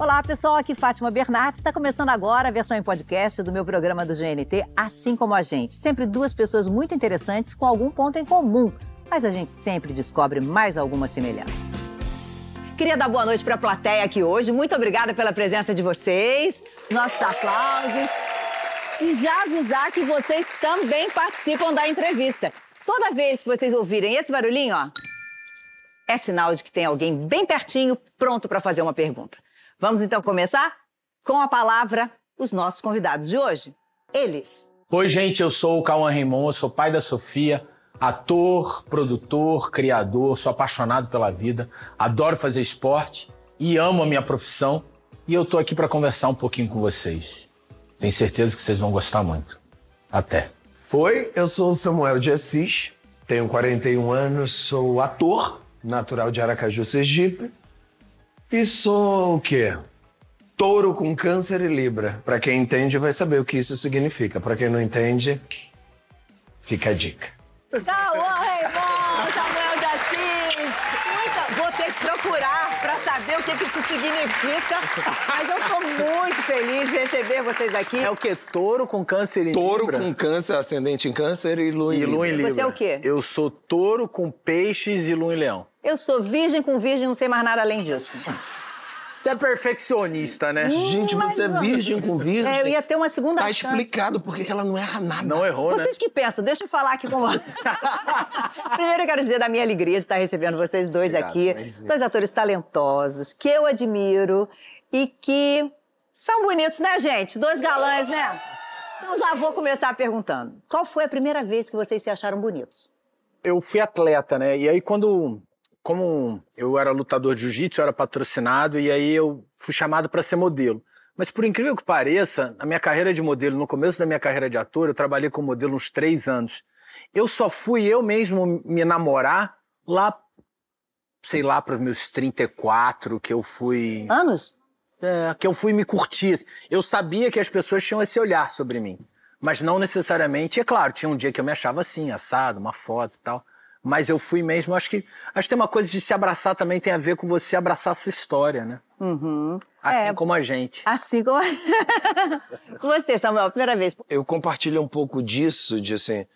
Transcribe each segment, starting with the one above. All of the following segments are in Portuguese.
Olá, pessoal. Aqui Fátima Bernardes. Está começando agora a versão em podcast do meu programa do GNT, Assim Como a Gente. Sempre duas pessoas muito interessantes com algum ponto em comum, mas a gente sempre descobre mais alguma semelhança. Queria dar boa noite para a plateia aqui hoje. Muito obrigada pela presença de vocês, nossos aplausos. E já avisar que vocês também participam da entrevista. Toda vez que vocês ouvirem esse barulhinho, ó, é sinal de que tem alguém bem pertinho, pronto para fazer uma pergunta. Vamos então começar com a palavra os nossos convidados de hoje. Eles. Oi, gente, eu sou o Cauã Raymond, sou pai da Sofia, ator, produtor, criador, sou apaixonado pela vida, adoro fazer esporte e amo a minha profissão. E eu tô aqui para conversar um pouquinho com vocês. Tenho certeza que vocês vão gostar muito. Até. Oi, eu sou o Samuel de Assis, tenho 41 anos, sou ator, natural de Aracaju, Sergipe, e sou o quê? Touro com câncer e libra. Para quem entende vai saber o que isso significa. Para quem não entende, fica a dica. Cauã Raymond, Samuel de Assis. Muita... Vou ter que procurar para saber o que, que isso significa. Mas eu estou muito feliz de receber vocês aqui. É o quê? Touro com câncer em Touro Libra? com câncer, ascendente em câncer e lua em E lua em libra. Libra. Você é o quê? Eu sou touro com peixes e lua em leão. Eu sou virgem com virgem, não sei mais nada além disso. Você é perfeccionista, né? Gente, você é virgem com virgem? É, eu ia ter uma segunda Tá chance. explicado por que ela não erra nada. Não errou, né? Vocês que pensam, deixa eu falar aqui com vocês. Primeiro eu quero dizer da minha alegria de estar recebendo vocês dois Obrigado, aqui. bem-vindo. Dois atores talentosos, que eu admiro e que são bonitos, né, gente? Dois galãs, né? Então já vou começar perguntando. Qual foi a primeira vez que vocês se acharam bonitos? Eu fui atleta, né? E aí quando... Como eu era lutador de jiu-jitsu, eu era patrocinado e aí eu fui chamado para ser modelo. Mas por incrível que pareça, na minha carreira de modelo, no começo da minha carreira de ator, eu trabalhei como modelo uns três anos. Eu só fui eu mesmo me namorar lá, sei lá, para os meus 34, que eu fui. Anos? É, que eu fui me curtir. Eu sabia que as pessoas tinham esse olhar sobre mim. Mas não necessariamente. É claro, tinha um dia que eu me achava assim, assado, uma foto e tal. Mas eu fui mesmo. Acho que, acho que tem uma coisa de se abraçar também tem a ver com você abraçar a sua história, né? Uhum. Assim É. como a gente. Assim como. com você, Samuel, primeira vez. eu compartilho um pouco disso, de assim,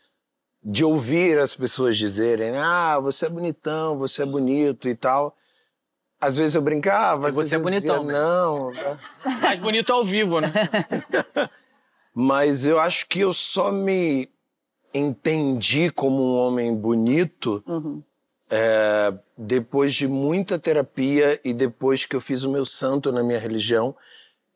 de ouvir as pessoas dizerem, ah, você é bonitão, você é bonito e tal. Às vezes eu brincava, às E vezes você é eu bonitão, dizia, né? não. né? Mais bonito ao vivo, né? Mas eu acho que eu só me entendi como um homem bonito Uhum. é, depois de muita terapia e depois que eu fiz o meu santo na minha religião,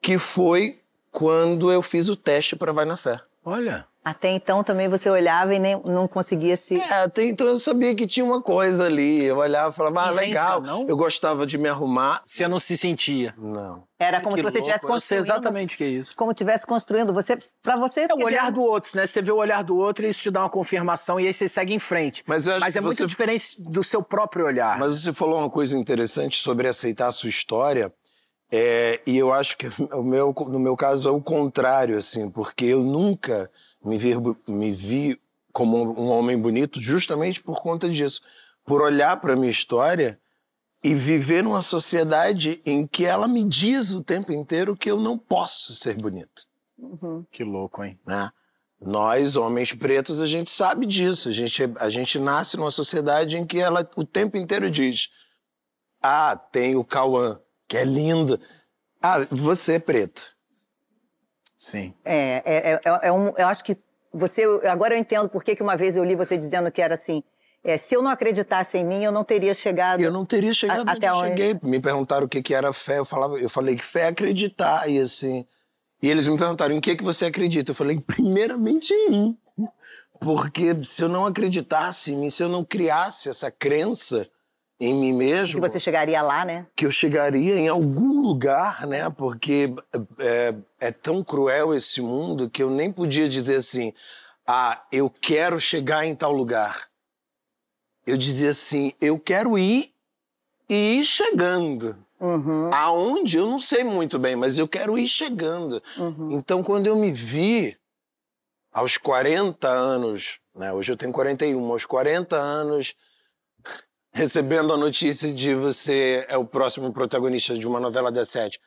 que foi quando eu fiz o teste para Vai na Fé. Olha. Até então também você olhava e nem, não conseguia se. É, até então eu sabia que tinha uma coisa ali. Eu olhava e falava, ah, legal. não? Eu gostava de me arrumar. Você não se sentia. Não. Era como Que se você louco. estivesse Eu sei construindo. exatamente o que é isso. Como estivesse construindo. Você, pra você. É o olhar do outro, né? Você vê o olhar do outro e isso te dá uma confirmação e aí você segue em frente. Mas eu acho Mas é que muito você- diferente do seu próprio olhar. Mas você falou uma coisa interessante sobre aceitar a sua história. É, e eu acho que o meu, no meu caso é o contrário, assim, porque eu nunca me vi, me vi como um homem bonito justamente por conta disso. Por olhar para minha história e viver numa sociedade em que ela me diz o tempo inteiro que eu não posso ser bonito. Que louco, hein? né? Nós, homens pretos, a gente sabe disso. A gente, a gente nasce numa sociedade em que ela o tempo inteiro diz: Ah, tem o Cauã, que é lindo. Ah, você é preto. Sim. É, é, é, é um, eu acho que você. Agora eu entendo por que que uma vez eu li você dizendo que era assim. é, se eu não acreditasse em mim, eu não teria chegado. Eu não teria chegado A- onde até eu onde? cheguei. Me perguntaram o que, que era fé. Eu, falava, eu falei que fé é acreditar. E assim. E eles me perguntaram em que, que você acredita. Eu falei, primeiramente em mim. Porque se eu não acreditasse em mim, se eu não criasse essa crença em mim Que mesmo. você chegaria lá, né? que eu chegaria em algum lugar, né? Porque é, é tão cruel esse mundo que eu nem podia dizer assim, ah, eu quero chegar em tal lugar. Eu dizia assim, eu quero ir e ir chegando. Uhum, Aonde? Eu não sei muito bem, mas eu quero ir chegando. uhum. Então, quando eu me vi aos 40 anos, né? Hoje eu tenho 41, aos 40 anos, recebendo a notícia de você é o próximo protagonista de uma novela das sete.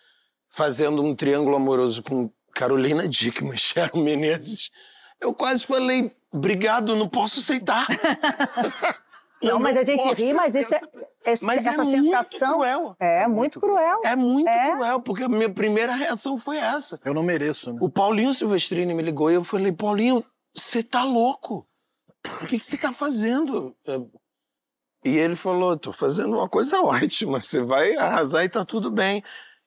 fazendo um triângulo amoroso com Carolina Dickman, Sharon Menezes, eu quase falei, obrigado, não posso aceitar. Não, Eu mas a gente ri, mas isso é, aceitar. esse- Mas essa é sensação muito cruel. é muito cruel. É muito É. cruel, porque a minha primeira reação foi essa. Eu não mereço, né? O Paulinho Silvestrini me ligou e eu falei, Paulinho, você tá louco? O que que você tá fazendo? E ele falou, tô fazendo uma coisa ótima, você vai arrasar e tá tudo bem.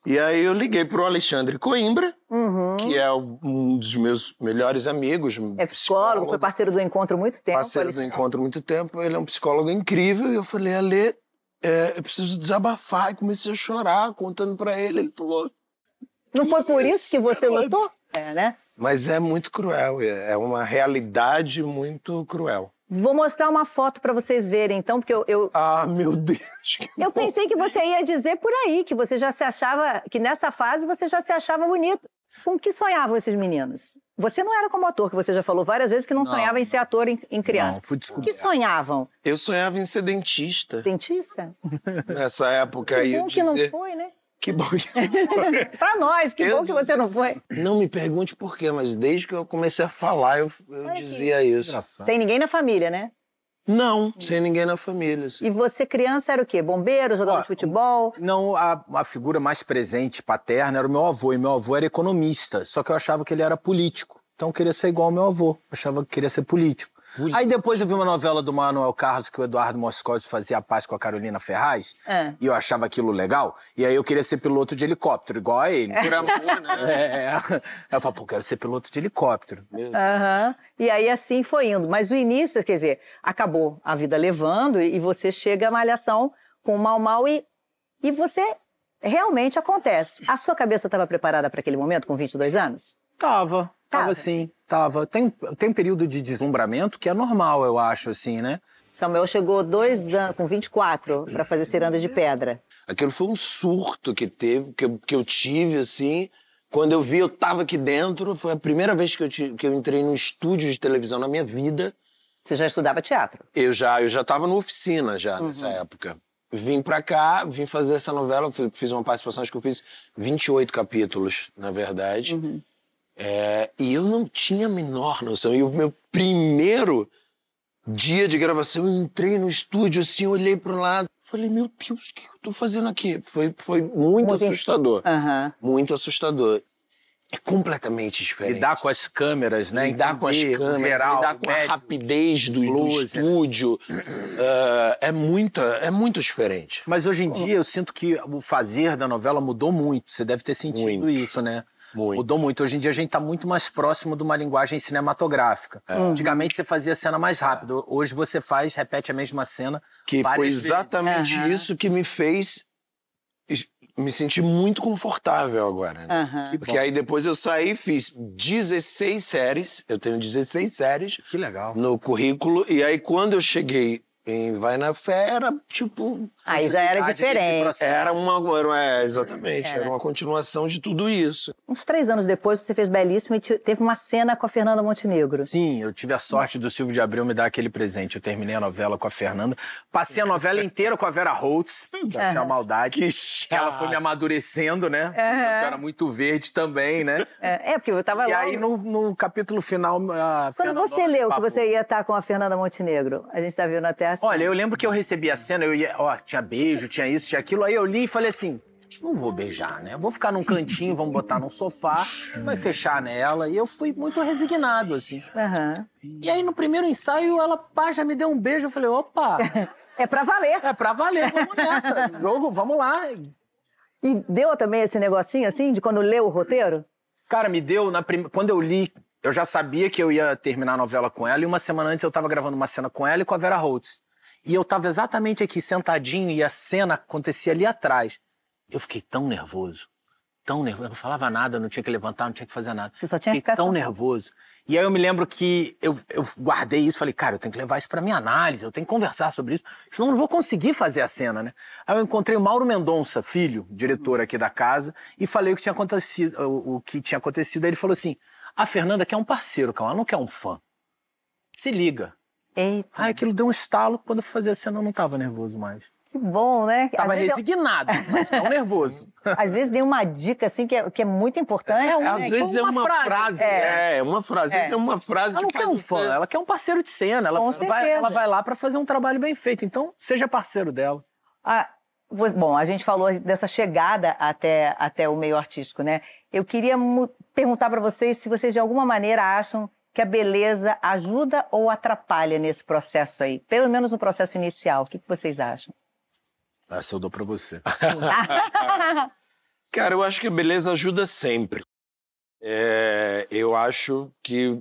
E aí eu liguei pro Alexandre Coimbra, Uhum. que é um dos meus melhores amigos. É psicólogo, foi parceiro do encontro há muito tempo. parceiro do Alexandre. encontro há muito tempo. Ele é um psicólogo incrível. E eu falei, Ale, é, eu preciso desabafar. E comecei a chorar, contando pra ele. Ele falou, Não foi por isso que você lutou? É, né? mas é muito cruel. é uma realidade muito cruel. Vou mostrar uma foto pra vocês verem, então, porque eu, eu, Ah, meu Deus. que eu pensei que você ia dizer por aí, que você já se achava, que nessa fase você já se achava bonito. Com que sonhavam esses meninos? Você não era como ator, que você já falou várias vezes que não, Não. sonhava em ser ator em, em criança. Não, fui O que descobrir. sonhavam? Eu sonhava em ser dentista Dentista? nessa época Que aí. bom que não foi, né? Que bom que não foi. Pra nós, que Eu bom que você não foi. Não me pergunte por quê, mas desde que eu comecei a falar, eu, eu Olha que dizia isso. Engraçado. Sem ninguém na família, né? Não, sem ninguém na família. assim. E você, criança, era o quê? Bombeiro, jogador Ó, de futebol? Não, a, a figura mais presente, paterna, era o meu avô. E meu avô era economista. Só que eu achava que ele era político. Então eu queria ser igual ao meu avô. Eu achava que queria ser político. Aí depois eu vi uma novela do Manuel Carlos que o Eduardo Moscoso fazia a paz com a Carolina Ferraz. É. E eu achava aquilo legal. E aí eu queria ser piloto de helicóptero, igual a ele. Por amor, né? É. Aí eu falei, pô, quero ser piloto de helicóptero. Aham. E aí assim foi indo. Mas o início, quer dizer, acabou a vida levando e você chega à malhação com o mal mal e, e você realmente acontece. A sua cabeça estava preparada para aquele momento com 22 anos? Tava, tava, Tava. sim, tava. Tem, tem um período de deslumbramento que é normal, eu acho, assim, né? Samuel chegou dois anos, com 24 para fazer ciranda de pedra. Aquilo foi um surto que teve, que eu, que eu tive, assim. Quando eu vi, eu tava aqui dentro. Foi a primeira vez que eu, ti- que eu entrei num estúdio de televisão na minha vida. Você já estudava teatro? Eu já, eu já tava na oficina já nessa época. Vim pra cá, vim fazer essa novela, fiz- fiz uma participação, acho que eu fiz 28 capítulos, na verdade. É, e eu não tinha a menor noção. E o meu primeiro dia de gravação, eu entrei no estúdio assim, olhei pro lado, falei, meu Deus, o que eu tô fazendo aqui? Foi, foi muito Muito- assustador. Aham. Muito assustador. É completamente diferente. Lidar com as câmeras, né? Lidar com as câmeras, geral, lidar com a rapidez do, do close, né? estúdio. Ah, é, muito, é muito diferente. Mas hoje em dia eu sinto que o fazer da novela mudou muito. Você deve ter sentido Muito. isso, né? Muito. Mudou muito. Hoje em dia a gente tá muito mais próximo de uma linguagem cinematográfica. É. Antigamente você fazia cena mais rápido. Hoje você faz, repete a mesma cena. Que foi vezes. exatamente Aham. isso que me fez me sentir muito confortável agora. né? Que Porque bom. aí depois eu saí, fiz 16 séries, eu tenho 16 séries Que legal. no currículo, e aí quando eu cheguei em Vai na Fé, era tipo. Aí já era diferente. Era uma. Era, é, exatamente, Era. era uma continuação de tudo isso. Uns três anos depois, você fez belíssimo e te- teve uma cena com a Fernanda Montenegro. Sim, eu tive a sorte do Silvio de Abreu me dar aquele presente. Eu terminei a novela com a Fernanda. Passei a novela inteira com a Vera Holtz, que achei a maldade. Que Ela foi me amadurecendo, né? Porque eu era muito verde também, né? É, é, porque eu tava E lá. aí, no, no capítulo final. A Quando Fernanda você leu que você ia estar com a Fernanda Montenegro, a gente tá vendo até Olha, eu lembro que eu recebi a cena, eu ia, ó, tinha beijo, tinha isso, tinha aquilo. Aí eu li e falei assim: não vou beijar, né? Vou ficar num cantinho, vamos botar num sofá, vai fechar nela. E eu fui muito resignado, assim. Aham. E aí, no primeiro ensaio, ela pá, já me deu um beijo. Eu falei: opa, É pra valer. é pra valer, vamos nessa. Jogo, vamos lá. E deu também esse negocinho assim, de quando leu o roteiro? Cara, me deu, na prim... quando eu li, eu já sabia que eu ia terminar a novela com ela, e uma semana antes eu tava gravando uma cena com ela e com a Vera Holtz. E eu tava exatamente aqui, sentadinho, e a cena acontecia ali atrás. Eu fiquei tão nervoso, tão nervoso. Eu não falava nada, não tinha que levantar, não tinha que fazer nada. Você só tinha Fiquei ficar tão nervoso. E aí eu me lembro que eu, eu guardei isso, falei, cara, eu tenho que levar isso pra minha análise, eu tenho que conversar sobre isso, senão eu não vou conseguir fazer a cena, né? Aí eu encontrei o Mauro Mendonça, filho, diretor aqui da casa, e falei o que tinha acontecido, o, o que tinha acontecido. Aí ele falou assim: a Fernanda quer um parceiro, calma, ela não quer um fã. Se liga. Eita, Aí aquilo deu um estalo, quando eu fui fazer a cena eu não tava nervoso mais. Que bom, né? Tava às resignado, mas não nervoso. às vezes dei uma dica assim que é, que é muito importante. É um- Às É, vezes é uma uma frase. frase, É. é, uma frase, às vezes é uma frase Ela não que quer faz um fã, ela quer um parceiro de cena. Ela Com vai, certeza. ela vai lá pra fazer um trabalho bem feito. Então, seja parceiro dela. Ah, bom, a gente falou dessa chegada até, até o meio artístico, né? Eu queria perguntar para vocês se vocês de alguma maneira acham que a beleza ajuda ou atrapalha nesse processo aí, pelo menos no processo inicial. O que, que vocês acham? Essa eu dou pra você. Cara, eu acho que a beleza ajuda sempre. É, eu acho que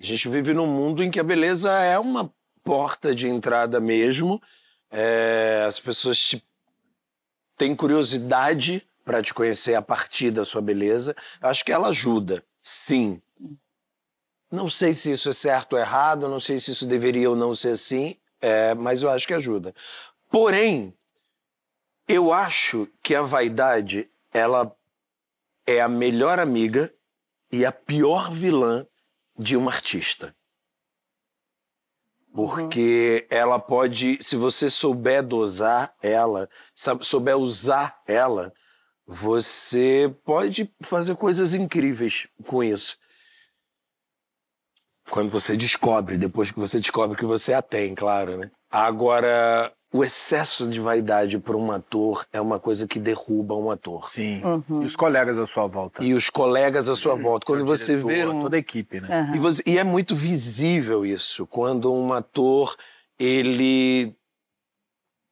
a gente vive num mundo em que a beleza é uma porta de entrada mesmo. É, as pessoas te- têm curiosidade para te conhecer a partir da sua beleza. Eu acho que ela ajuda, sim. Não sei se isso é certo ou errado, não sei se isso deveria ou não ser assim, é, mas eu acho que ajuda. Porém, eu acho que a vaidade, ela é a melhor amiga e a pior vilã de uma artista. Porque ela pode, se você souber dosar ela, souber usar ela, você pode fazer coisas incríveis com isso. Quando você descobre, depois que você descobre que você a tem, claro, né? Agora, o excesso de vaidade para um ator é uma coisa que derruba um ator. Sim. Uhum. E os colegas à sua volta. E os colegas à sua volta. Quando Seu você diretor, vê um, Toda a equipe, né? Aham. e, você- e é muito visível isso, quando um ator ele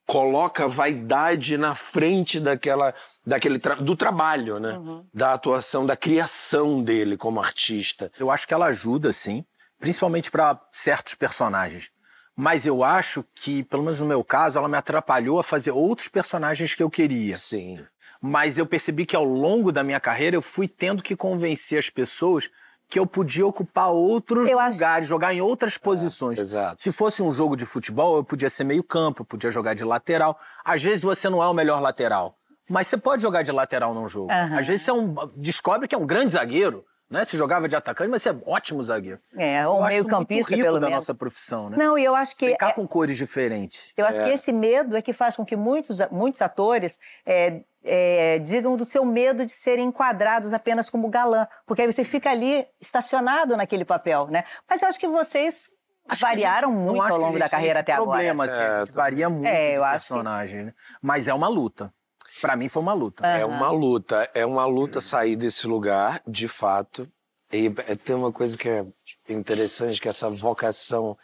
coloca a vaidade na frente daquela, daquele tra- do trabalho, né? Uhum. Da atuação, da criação dele como artista. Eu acho que ela ajuda, sim, principalmente para certos personagens. Mas eu acho que, pelo menos no meu caso, ela me atrapalhou a fazer outros personagens que eu queria. Sim. Mas eu percebi que ao longo da minha carreira eu fui tendo que convencer as pessoas que eu podia ocupar outros acho- lugares, jogar em outras posições. Exato. Se fosse um jogo de futebol, eu podia ser meio campo, eu podia jogar de lateral. Às vezes você não é o melhor lateral, mas você pode jogar de lateral num jogo. Aham. Às vezes você é um- descobre que é um grande zagueiro, né? Você jogava de atacante, mas você é ótimo zagueiro. É, ou acho meio muito campista, rico pelo da menos. nossa profissão, né? Não, e eu acho que Brincar é- com cores diferentes. Eu acho que esse medo é que faz com que muitos, muitos atores é, é, digam do seu medo de serem enquadrados apenas como galã, porque aí você fica ali estacionado naquele papel, né? Mas eu acho que vocês Acho variaram gente- muito ao longo da carreira até problema, agora. assim, a gente varia muito É, eu de acho que- personagem, né? Mas é uma luta. Pra mim foi uma luta. É uma luta, é uma luta sair desse lugar, de fato. E é- tem uma coisa que é interessante, que é essa vocação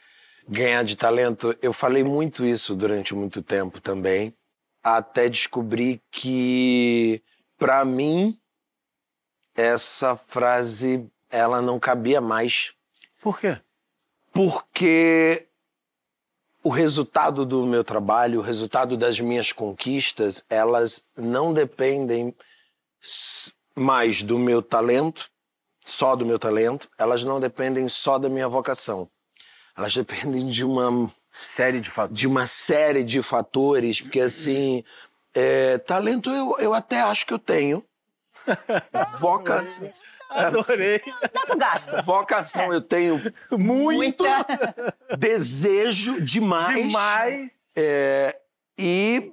ganhar de talento. Eu falei muito isso durante muito tempo também, até descobrir que, pra mim, essa frase ela não cabia mais, Por quê? porque o resultado do meu trabalho, o resultado das minhas conquistas, elas não dependem mais do meu talento, só do meu talento, elas não dependem só da minha vocação. Elas dependem de uma, Série de fatores. de uma série de fatores, porque assim, é, talento eu, eu até acho que eu tenho. Vocação, Adorei. Dá pro gasto. vocação eu tenho muito, desejo demais. Demais. É, e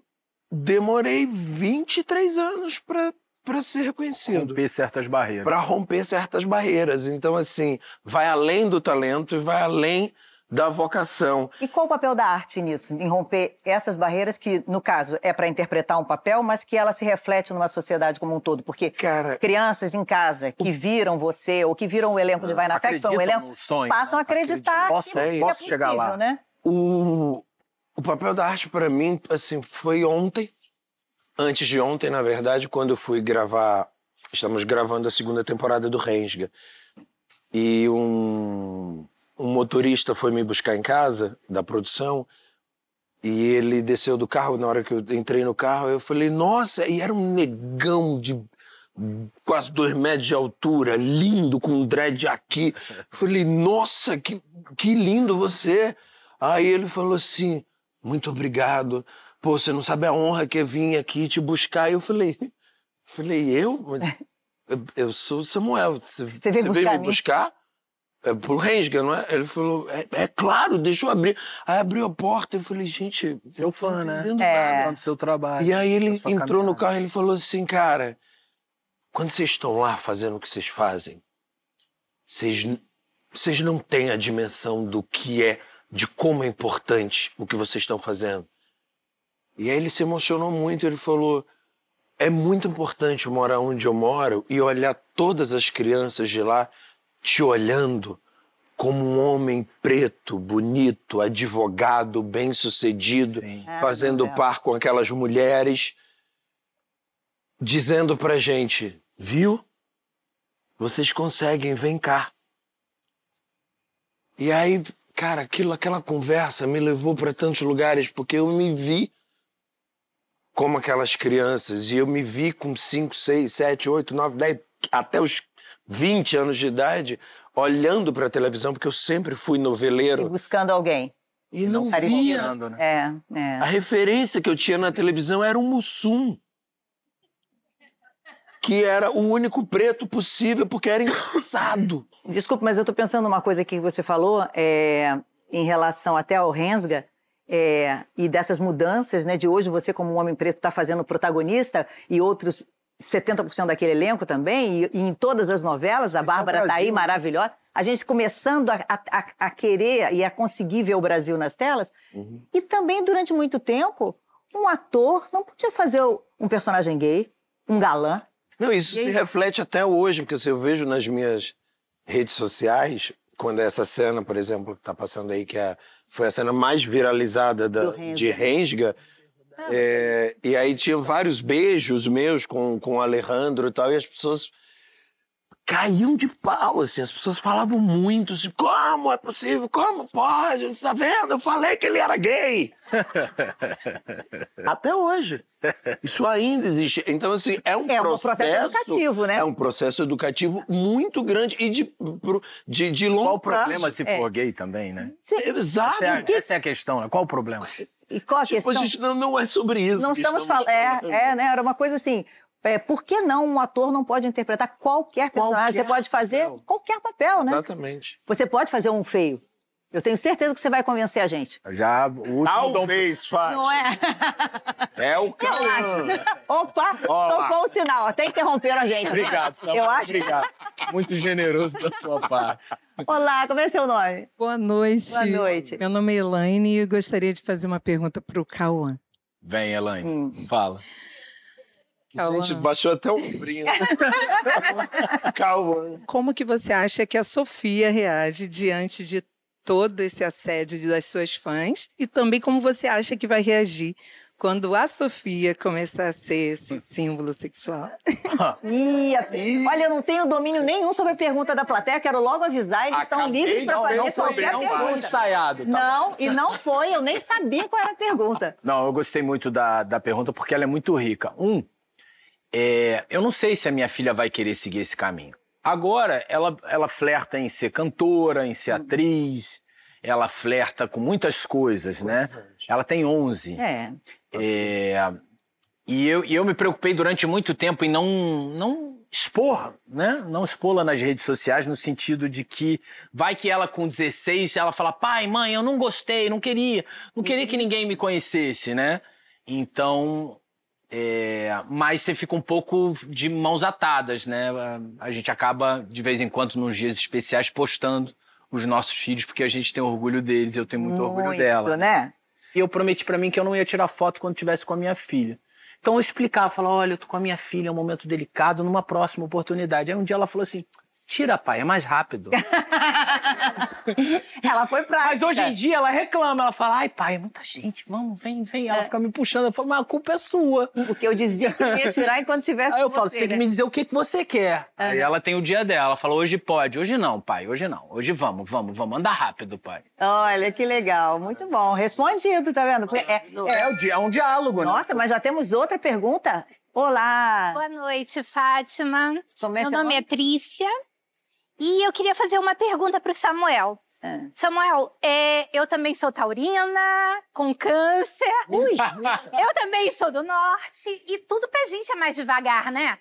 demorei 23 anos para para ser reconhecido, Romper certas barreiras. para romper certas barreiras. Então assim, vai além do talento e vai além da vocação. E qual o papel da arte nisso, em romper essas barreiras que, no caso, é para interpretar um papel, mas que ela se reflete numa sociedade como um todo? Porque Cara, crianças em casa que viram você ou que viram o elenco de Vai na Fé, que foi um elenco, sonho, passam a né? acreditar Posso- que, posso é chegar lá. possível, né? o, o papel da arte para mim, assim, foi ontem, antes de ontem, na verdade, quando eu fui gravar, estamos gravando a segunda temporada do Rensga. E um, um motorista foi me buscar em casa, da produção, e ele desceu do carro, na hora que eu entrei no carro, eu falei, nossa, e era um negão de quase dois metros de altura, lindo, com um dread aqui. Eu falei, nossa, que, que lindo você. Aí ele falou assim, muito obrigado. Pô, você não sabe a honra que é vir aqui te buscar. E eu falei, falei, eu? Mas eu, eu sou o Samuel. Você, veio você buscar veio me mim?" buscar? É pro Rensga, não é? Ele falou, é, é claro, deixa eu abrir. Aí abriu a porta, eu falei, gente, Seu eu fã, tô né? entendendo É. do seu trabalho. E aí ele entrou no caminhada. carro e ele falou assim, cara, quando vocês estão lá fazendo o que vocês fazem, vocês, vocês não têm a dimensão do que é, de como é importante o que vocês estão fazendo. E aí ele se emocionou muito, ele falou, é muito importante morar onde eu moro e olhar todas as crianças de lá te olhando como um homem preto, bonito, advogado, bem-sucedido. Ah, fazendo Deus. par com aquelas mulheres, dizendo pra gente, viu? Vocês conseguem, vem cá. E aí, cara, aquilo, aquela conversa me levou para tantos lugares, porque eu me vi como aquelas crianças, e eu me vi com 5, 6, 7, 8, 9, 10, até os 20 anos de idade, olhando para a televisão, porque eu sempre fui E noveleiro, buscando alguém. e não parecia. via. Né? É, é. A referência que eu tinha na televisão era o Mussum. Que era o único preto possível, porque era engraçado. Desculpa, mas eu estou pensando numa coisa aqui que você falou é, em relação até ao Rensga é, e dessas mudanças, né? De hoje você, como um homem preto, está fazendo protagonista e outros 70% daquele elenco também, e, e em todas as novelas, a Isso é Bárbara está aí Brasil. maravilhosa. A gente começando a, a- a querer e a conseguir ver o Brasil nas telas. E também, durante muito tempo, um ator não podia fazer um personagem gay, um galã. Não, isso E se aí? reflete até hoje, porque se eu vejo nas minhas redes sociais, quando essa cena, por exemplo, que tá passando aí, que é, foi a cena mais viralizada da- de Rensga, é, e aí tinha vários beijos meus com, com o Alejandro e tal, e as pessoas caíam de pau, assim, as pessoas falavam muito, assim, como é possível, como pode, você tá vendo, eu falei que ele era gay. Até hoje. Isso ainda existe. Então, assim, é um É um processo... processo educativo, né? É um processo educativo muito grande e de, de, de longo Qual o prazo. problema se É. for gay também, né? Exato. Essa é, a, essa é a questão, né? Qual o problema? E qual a Tipo, questão? a gente não, não é sobre isso. Não estamos falando. É, falando. é, né? Era uma coisa assim. É, por que não um ator não pode interpretar qualquer personagem? Qualquer você pode fazer papel. qualquer papel, né? Exatamente. Você pode fazer um feio. Eu tenho certeza que você vai convencer a gente. Já o último Dom Talvez, Fátima. Não é? É o Cauã. Opa, Ó lá. tocou o sinal. Até interromperam a gente. Obrigado, Samuel. Eu acho. Obrigado. Muito generoso da sua parte. Olá, como é seu nome? Boa noite. Boa noite. Meu nome é Elaine e eu gostaria de fazer uma pergunta para o Cauã. Vem, Elaine. Hum. Fala. Cauã. Gente, baixou até um brinco. Cauã. Como que você acha que a Sofia reage diante de todo esse assédio das suas fãs? E também como você acha que vai reagir quando a Sofia começar a ser esse símbolo sexual? Ih, olha, eu não tenho domínio nenhum sobre a pergunta da plateia. Quero logo avisar, eles estão livres para não- fazer não foi- qualquer não pergunta. foi ensaiado. Tá? Não, e não foi. Eu nem sabia qual era a pergunta. Não, eu gostei muito da, da pergunta porque ela é muito rica. Um, é, eu não sei se a minha filha vai querer seguir esse caminho. Agora, ela, ela flerta em ser cantora, em ser atriz, ela flerta com muitas coisas, né? Ela tem 11. É. É, e, eu, e eu me preocupei durante muito tempo em não, não expor, né? Não expô-la nas redes sociais, no sentido de que vai que ela com 16, ela fala, pai, mãe, eu não gostei, não queria, não queria que ninguém me conhecesse, né? Então, é, mas você fica um pouco de mãos atadas, né? A gente acaba, de vez em quando, nos dias especiais, postando os nossos filhos, porque a gente tem orgulho deles, eu tenho muito, orgulho dela. né? E eu prometi pra mim que eu não ia tirar foto quando tivesse com a minha filha. Então eu explicava, falava, olha, eu tô com a minha filha, é um momento delicado, numa próxima oportunidade. Aí um dia ela falou assim, tira, pai, é mais rápido. Ela foi prática. Mas hoje em dia ela reclama, ela fala, ai pai, é muita gente, vamos, vem, vem. Ela fica me puxando, eu falo, mas a culpa é sua. Porque eu dizia que eu ia tirar enquanto tivesse Aí eu com falo, você, você tem que né? me dizer o que, que você quer. Aí ela tem o dia dela, ela fala, hoje pode, hoje não, pai, hoje não. Hoje vamos, vamos, vamos, anda rápido, pai. Olha, que legal. Muito bom. Respondido, tá vendo? É, é- É, o dia, é um diálogo, né? Nossa, mas já temos outra pergunta? Olá! Boa noite, Fátima. Como é Meu nome é Trícia. E eu queria fazer uma pergunta para o Samuel. É. Samuel, é, eu também sou taurina, com câncer. Ui! Eu também sou do norte. E tudo pra gente é mais devagar, né?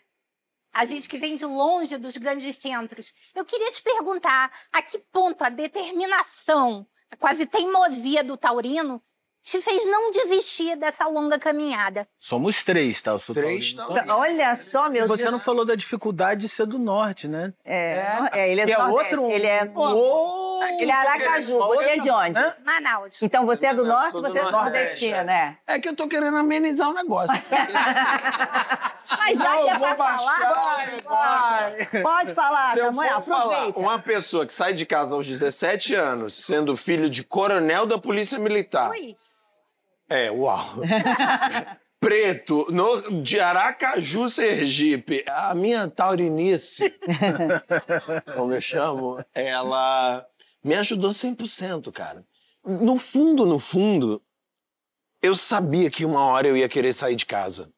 a gente que vem de longe dos grandes centros. Eu queria te perguntar a que ponto a determinação, a quase teimosia do taurino te fez não desistir dessa longa caminhada? Somos três, tá? Eu sou Três taurinos. Olha só, meu Você Deus. não falou da dificuldade de ser do norte, né? É, é, ele é do é Nordeste, outro- Ele é, Uou! ele é Aracaju. Você é de onde? Hã? Manaus. Então você é do norte, do você é Nordeste, nordestina, né? É que eu tô querendo amenizar o negócio. Mas já Não, que é eu vou pra falar, baixar o negócio. pode falar, Se eu Samuel, for falar, aproveita. uma pessoa que sai de casa aos 17 anos, sendo filho de coronel da Polícia Militar. Ui. É, uau. Preto, no, de Aracaju, Sergipe. A minha taurinice, como eu chamo, ela me ajudou 100%, cara. No fundo, no fundo, eu sabia que uma hora eu ia querer sair de casa.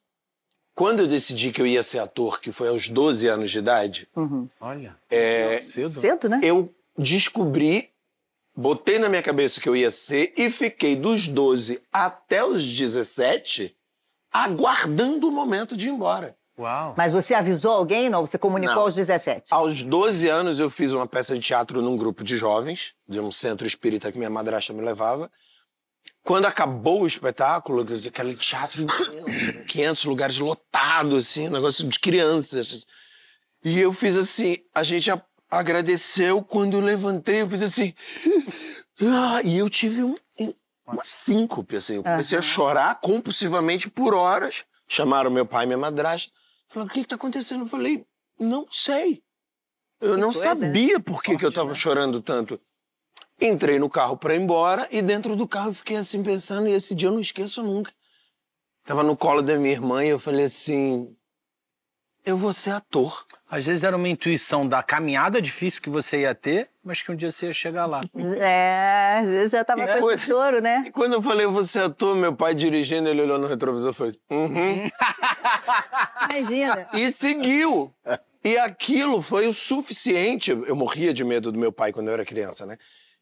Quando eu decidi que eu ia ser ator, que foi aos 12 anos de idade, Uhum. Olha, é, cedo. Cedo, né? eu descobri, botei na minha cabeça que eu ia ser e fiquei dos 12 até os 17 aguardando o momento de ir embora. Uau. Mas você avisou alguém? Não, você comunicou Não. aos 17. Aos 12 anos eu fiz uma peça de teatro num grupo de jovens, de um centro espírita que minha madrasta me levava. Quando acabou o espetáculo, aquele teatro imenso, 500 lugares lotados, assim, um negócio de crianças. E eu fiz assim, a gente agradeceu, quando eu levantei, eu fiz assim... Ah, e eu tive um, uma síncope, assim. Eu comecei a chorar compulsivamente por horas. Chamaram meu pai e minha madrasta. Falaram, o que que tá acontecendo? Eu falei, não sei. Eu não coisa, né? sabia por que, que eu tava chorando tanto. Entrei no carro pra ir embora e dentro do carro eu fiquei assim pensando, e esse dia eu não esqueço nunca. Tava no colo da minha irmã e eu falei assim: eu vou ser ator. Às vezes era uma intuição da caminhada difícil que você ia ter, mas que um dia você ia chegar lá. É, às vezes já tava E com esse choro, né? E quando eu falei, eu vou ser ator, meu pai dirigindo, ele olhou no retrovisor e fez: uhum. Imagina. E seguiu. E aquilo foi o suficiente. Eu morria de medo do meu pai quando eu era criança, né?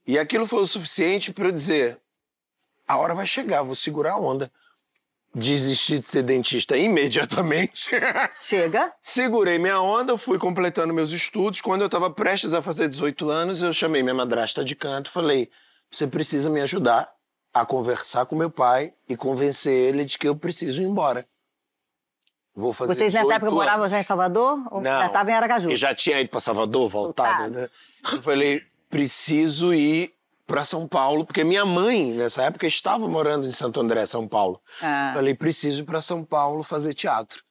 E aquilo foi o suficiente para eu dizer: a hora vai chegar, vou segurar a onda. Desisti de ser dentista imediatamente. Chega. Segurei minha onda, fui completando meus estudos. Quando eu estava prestes a fazer 18 anos, eu chamei minha madrasta de canto e falei: você precisa me ajudar a conversar com meu pai e convencer ele de que eu preciso ir embora. Vou fazer Vocês nessa 18 época moravam já em Salvador? Ou Não. já estavam em Aracaju? e já tinha ido para Salvador, voltado, Voltado. né? Eu falei, preciso ir para São Paulo, porque minha mãe, nessa época, estava morando em Santo André, São Paulo. Ah. Falei, preciso ir para São Paulo fazer teatro.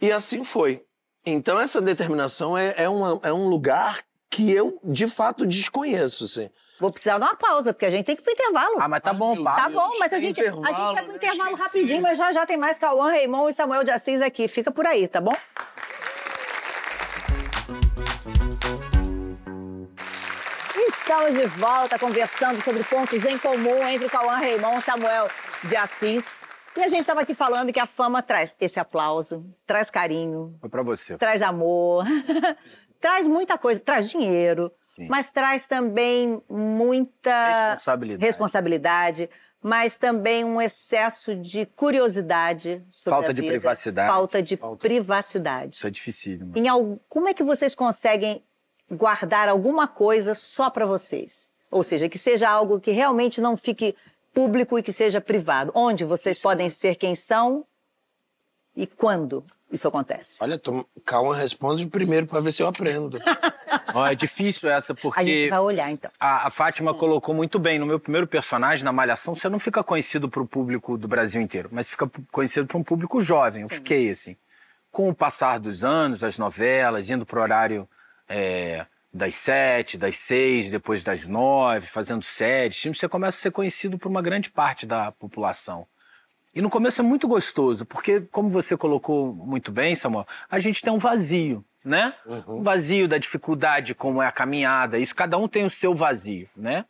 E assim foi. Então, essa determinação é, é, uma- é um lugar que eu, de fato, desconheço, assim. Vou precisar dar uma pausa, porque a gente tem que ir pro intervalo. Ah, mas tá bom, Tá bom, mas a gente, a gente vai pro intervalo rapidinho, mas já já tem mais Cauã, Raimon e Samuel de Assis aqui. Fica por aí, tá bom? Estamos de volta conversando sobre pontos em comum entre Cauã Raimon e Samuel de Assis. E a gente estava aqui falando que a fama traz esse aplauso, traz carinho, Foi pra você. traz amor, traz muita coisa, traz dinheiro, Sim. mas traz também muita Responsabilidade. responsabilidade, mas também um excesso de curiosidade sobre Falta a de vida, privacidade. falta de privacidade. Isso é dificílimo. Em al- Como é que vocês conseguem guardar alguma coisa só para vocês? Ou seja, que seja algo que realmente não fique público e que seja privado. Onde vocês podem ser quem são e quando isso acontece? Olha, tom... Cauã responde primeiro para ver se eu aprendo. Ó, é difícil essa, porque A gente vai olhar então. a, a Fátima colocou muito bem. No meu primeiro personagem, na Malhação, você não fica conhecido pro público do Brasil inteiro, mas fica conhecido para um público jovem. Eu fiquei assim. Com o passar dos anos, as novelas, indo pro horário é, das sete, das seis, depois das nove, fazendo séries, filmes, você começa a ser conhecido por uma grande parte da população. E no começo é muito gostoso, porque, como você colocou muito bem, Samuel, a gente tem um vazio, né? Um vazio da dificuldade, como é a caminhada. Isso, cada um tem o seu vazio, né?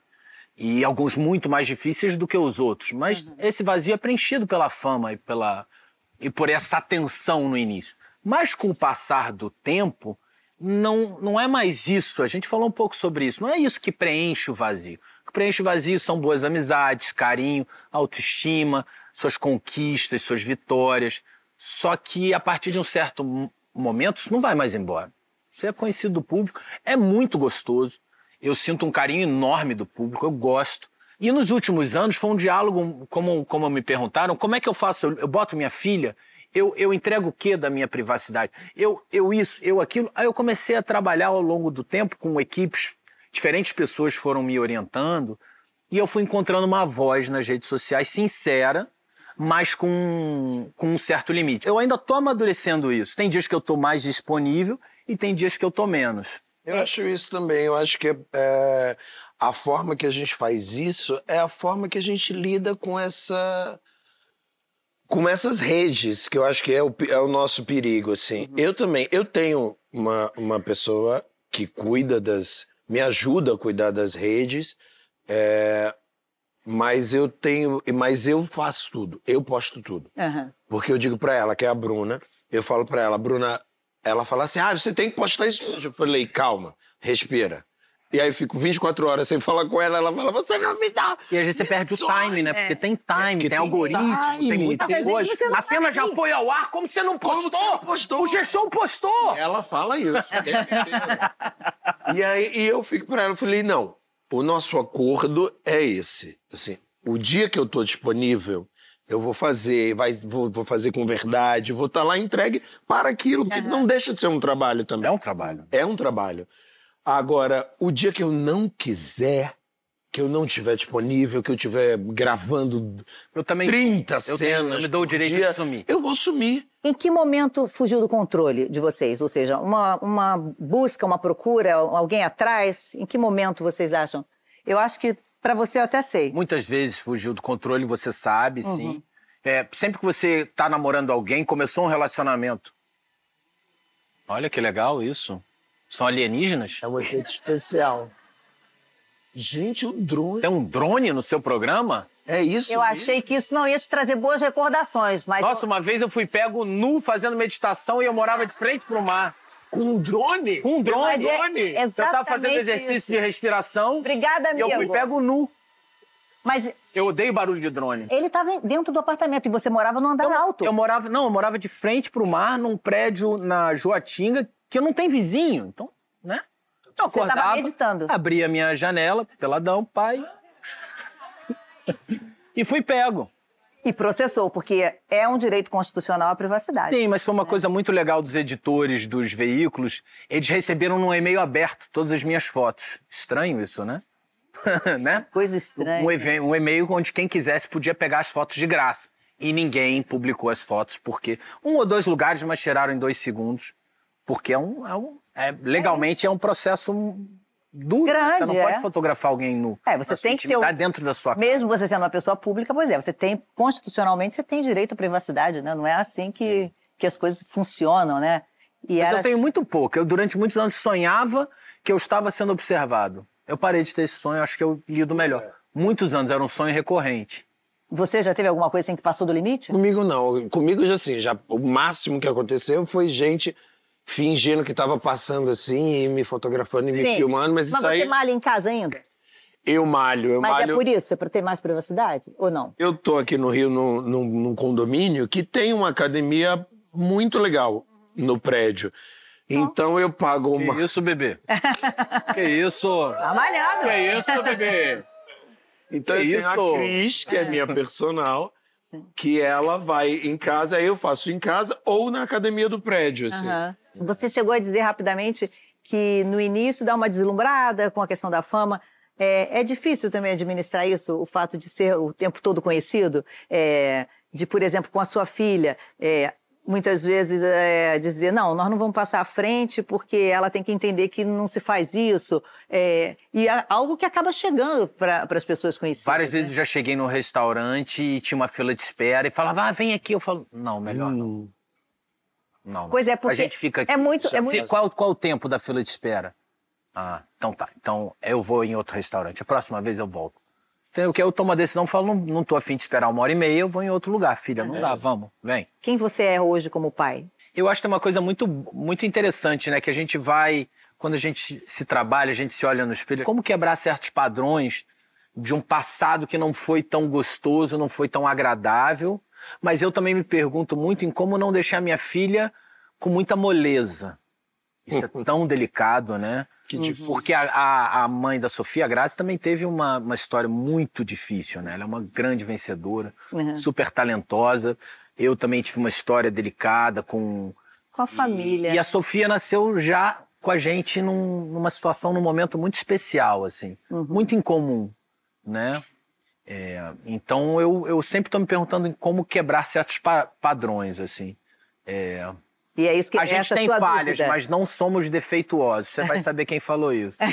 E alguns muito mais difíceis do que os outros. Mas esse vazio é preenchido pela fama e, pela, e por essa atenção no início. Mas com o passar do tempo, não, não é mais isso. A gente falou um pouco sobre isso. Não é isso que preenche o vazio. O que preenche o vazio são boas amizades, carinho, autoestima, suas conquistas, suas vitórias. Só que a partir de um certo momento, isso não vai mais embora. Você é conhecido do público, é muito gostoso. Eu sinto um carinho enorme do público, eu gosto. E nos últimos anos foi um diálogo, como, como me perguntaram, como é que eu faço? Eu, eu boto minha filha, eu, eu entrego o que da minha privacidade? Eu, eu isso, eu aquilo. Aí eu comecei a trabalhar ao longo do tempo com equipes, diferentes pessoas foram me orientando, e eu fui encontrando uma voz nas redes sociais sincera, mas com, com um certo limite. Eu ainda estou amadurecendo isso. Tem dias que eu estou mais disponível e tem dias que eu estou menos. Eu acho isso também. Eu acho que é, a forma que a gente faz isso é a forma que a gente lida com essa com essas redes, que eu acho que é o, é o nosso perigo, assim. Uhum. Eu também, eu tenho uma, uma pessoa que cuida das, me ajuda a cuidar das redes, é, mas eu tenho, mas eu faço tudo, eu posto tudo. Uhum. Porque eu digo para ela, que é a Bruna, eu falo para ela, Bruna, ela fala assim: ah, você tem que postar isso hoje. Eu falei: calma, respira. E aí eu fico 24 horas sem falar com ela, ela fala, você não me dá. E às vezes você perde o time, né? Porque tem time, é, tem, algoritmo, time, tem muita tem coisa. A cena já foi ao ar, como você não postou? Como você não postou? O G-Show postou! Ela fala isso. e aí e eu fico pra ela, eu falei, não, o nosso acordo é esse. Assim, o dia que eu tô disponível, eu vou fazer, vai, vou, vou fazer com verdade, vou estar tá lá entregue para aquilo, porque uhum. não deixa de ser um trabalho também. É um trabalho. É um trabalho. Agora, o dia que eu não quiser, que eu não estiver disponível, que eu estiver gravando eu também, 30 eu cenas. Tenho, eu me dou o direito dia, de sumir. Eu vou sumir. Em que momento fugiu do controle de vocês? Ou seja, uma, uma busca, uma procura, alguém atrás? Em que momento vocês acham? Eu acho que para você eu até sei. Muitas vezes fugiu do controle, você sabe, uhum. sim. É, sempre que você está namorando alguém, começou um relacionamento. Olha que legal isso. São alienígenas? É um efeito especial. Gente, um drone. Tem um drone no seu programa? É isso. Eu mesmo? achei que isso não ia te trazer boas recordações, mas. Nossa, uma vez eu fui pego nu fazendo meditação e eu morava de frente para o mar. Com um drone? Com um drone. drone. É eu estava fazendo exercício isso. de respiração. Obrigada, amigo. E eu fui pego nu. Mas eu odeio barulho de drone. Ele estava dentro do apartamento e você morava no andar eu, alto. Eu morava, não, eu morava de frente para o mar, num prédio na Joatinga, que não tem vizinho. Então, né? Então, você estava meditando. Abria minha janela, peladão, pai. e fui pego. E processou, porque é um direito constitucional a privacidade. Sim, mas foi uma coisa muito legal dos editores dos veículos. Eles receberam num e-mail aberto todas as minhas fotos. Estranho isso, né? né? Coisa estranha. Um, um e-mail onde quem quisesse podia pegar as fotos de graça. E ninguém publicou as fotos porque um ou dois lugares, mas tiraram em dois segundos. Porque é um, é um é, legalmente é, é, um processo duro. Grande, você não pode é. fotografar alguém nu. É, você tem que ter o... dentro da sua casa. Mesmo você sendo uma pessoa pública, pois é, você tem constitucionalmente você tem direito à privacidade, né? Não é assim que, que as coisas funcionam, né? E Mas era... eu tenho muito pouco. Eu durante muitos anos sonhava que eu estava sendo observado. Eu parei de ter esse sonho, acho que eu lido melhor. Muitos anos era um sonho recorrente. Você já teve alguma coisa assim que passou do limite? Comigo não. Comigo já assim, já o máximo que aconteceu foi gente fingindo que estava passando assim e me fotografando e Sim. me filmando, mas, mas isso aí. Mas você malha em casa ainda? Eu malho, eu mas é malho. Mas é por isso? É para ter mais privacidade ou não? Eu tô aqui no Rio num, num, num condomínio que tem uma academia muito legal no prédio. Então eu pago uma. Que isso, bebê? que isso? Tá malhado. Que isso, bebê? Então que eu isso? tenho a Cris, que é minha personal, que ela vai em casa, eu faço em casa ou na academia do prédio, assim. Uhum. Você chegou a dizer rapidamente que no início dá uma deslumbrada com a questão da fama. É, é, difícil também administrar isso, o fato de ser o tempo todo conhecido, é, de, por exemplo, com a sua filha, é, muitas vezes é, dizer, não, nós não vamos passar à frente porque ela tem que entender que não se faz isso. É, e é algo que acaba chegando para as pessoas conhecidas. Várias né? vezes eu já cheguei no restaurante e tinha uma fila de espera e falava, ah, vem aqui. Eu falo, não, melhor hum. não. Não. Pois é, porque a gente fica aqui. É muito, é muito... Qual, qual o tempo da fila de espera? Ah, então tá. Então eu vou em outro restaurante. A próxima vez eu volto. Então, que eu tomo a decisão e falo, não, não tô afim de esperar uma hora e meia, eu vou em outro lugar. Filha, não é. dá, vamos, vem. Quem você é hoje como pai? Eu acho que tem uma coisa muito, muito interessante, né? Que a gente vai, quando a gente se trabalha, a gente se olha no espelho, como quebrar certos padrões de um passado que não foi tão gostoso, não foi tão agradável. Mas eu também me pergunto muito em como não deixar minha filha com muita moleza. Isso é tão delicado, né? Que difícil. Porque a, a, a mãe da Sofia, a Graça, também teve uma, uma história muito difícil, né? Ela é uma grande vencedora, Uhum. super talentosa. Eu também tive uma história delicada com. Com a família. E a Sofia nasceu já com a gente num- numa situação, num momento muito especial, assim. Uhum. Muito incomum, né? É, então eu, eu sempre estou me perguntando em como quebrar certos pa- padrões, assim. É, E é isso que a gente essa é a tem sua falhas, dúvida. mas não somos defeituosos. Você vai saber quem falou isso.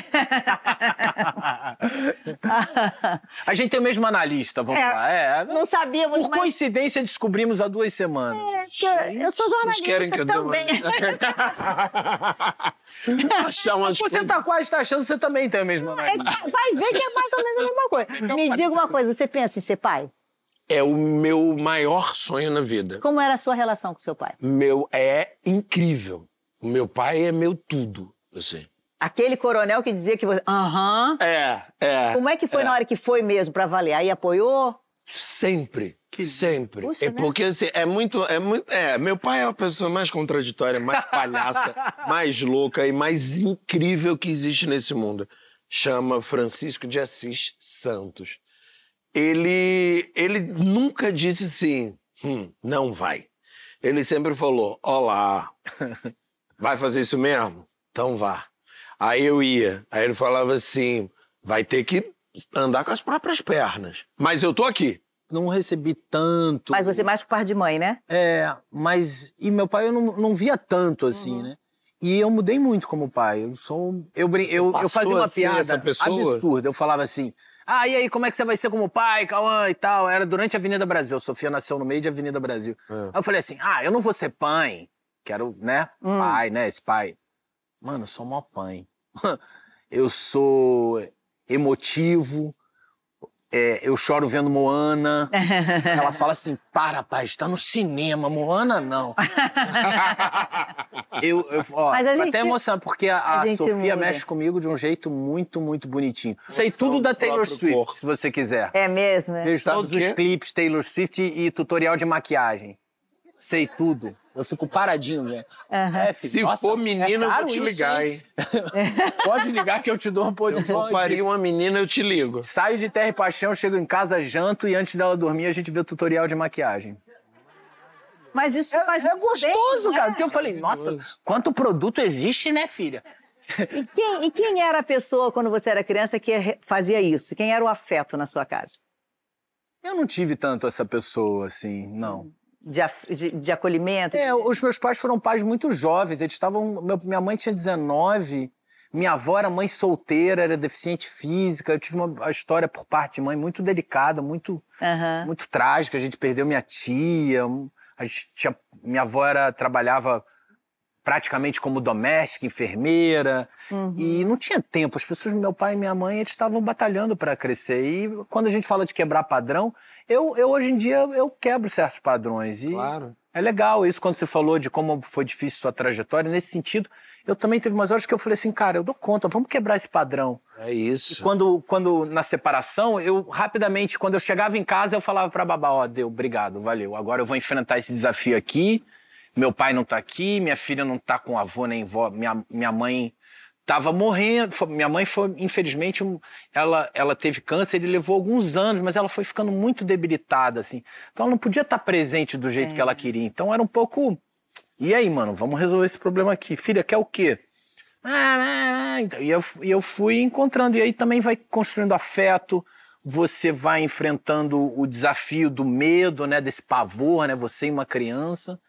a gente tem o mesmo analista, vamos É, lá. É, Não sabíamos, por mas coincidência descobrimos há duas semanas. é eu, eu sou Vocês jornalista querem que eu dê uma... também. Achar umas Você coisas... tá quase tá achando que você também tem o mesmo É analista. vai ver que é mais ou menos a mesma coisa. Me diga uma coisa, você pensa em ser pai? É o meu maior sonho na vida. Como era a sua relação com seu pai? Meu é incrível. O meu pai é meu tudo, assim. Aquele coronel que dizia que você. Aham. É, é. Como é que foi é. na hora que foi mesmo pra avaliar? Aí apoiou? Sempre. sempre. Puxa, é né? porque assim, é muito, é muito. É, meu pai é a pessoa mais contraditória, mais palhaça, mais louca e mais incrível que existe nesse mundo. Chama Francisco de Assis Santos. Ele, ele nunca disse assim, hum, não vai. Ele sempre falou: Olá, vai fazer isso mesmo? Então vá. Aí eu ia. Aí ele falava assim: vai ter que andar com as próprias pernas. Mas eu tô aqui. Não recebi tanto. Mas você mais por par de mãe, né? É, mas. E meu pai eu não, não via tanto assim, Uhum. né? E eu mudei muito como pai. Eu sou. Eu, brin... eu, eu fazia uma piada absurda. Eu falava assim. Ah, e aí, como é que você vai ser como pai, Cauã e tal? Era durante a Avenida Brasil. A Sofia nasceu no meio de Avenida Brasil. É. Aí eu falei assim: ah, eu não vou ser pai. Quero, né? Hum. Pai, né? Esse pai. Mano, eu sou mó pai. eu sou emotivo. É, eu choro vendo Moana. Ela fala assim: para, pai, está no cinema, Moana não. eu, eu, ó, Mas a gente- até emocionado, porque a, a a Sofia muda. mexe comigo de um jeito muito, muito bonitinho. Sei tudo da Taylor Swift, corpo. se você quiser. É mesmo, né? Vejo todos os clipes Taylor Swift e, e tutorial de maquiagem. Sei tudo. Eu fico paradinho, velho. É, filho, Se nossa, for é menina, eu caro vou te isso, ligar, hein? hein? Pode ligar que eu te dou um pôr de Se eu parir uma menina, eu te ligo. Saio de Terra e Paixão, chego em casa, janto e antes dela dormir a gente vê o tutorial de maquiagem. Mas isso faz É muito gostoso, bem, cara. né? Porque eu falei, nossa, quanto produto existe, né, filha? E quem, e quem era a pessoa, quando você era criança, que fazia isso? Quem era o afeto na sua casa? Eu não tive tanto essa pessoa, assim, não. De, de- de acolhimento? É, os meus pais foram pais muito jovens. Eles estavam. meu- minha mãe tinha 19, minha avó era mãe solteira, era deficiente física. Eu tive uma, história por parte de mãe muito delicada, muito, Aham. muito trágica. A gente perdeu minha tia. A gente tinha, minha avó era, trabalhava praticamente como doméstica, enfermeira. Uhum. E não tinha tempo. As pessoas, meu pai e minha mãe, eles estavam batalhando para crescer. E quando a gente fala de quebrar padrão, eu, eu hoje em dia eu quebro certos padrões. E Claro. é legal isso quando você falou de como foi difícil sua trajetória. Nesse sentido, eu também teve umas horas que eu falei assim, cara, eu dou conta, vamos quebrar esse padrão. É isso. Quando, quando na separação, eu rapidamente, quando eu chegava em casa, eu falava pra babá, ó, deu, obrigado, valeu. Agora eu vou enfrentar esse desafio aqui. Meu pai não tá aqui, minha filha não tá com avô nem vó, minha, minha mãe tava morrendo. Foi- Minha mãe foi, infelizmente, ela, ela teve câncer, ele levou alguns anos, mas ela foi ficando muito debilitada, assim. Então ela não podia estar presente do jeito que ela queria. Então era um pouco. E aí, mano, vamos resolver esse problema aqui. Filha, quer o quê? Ah, ah, ah. Então, E eu, e eu fui encontrando. E aí também vai construindo afeto, você vai enfrentando o desafio do medo, né? Desse pavor, né? Você e uma criança.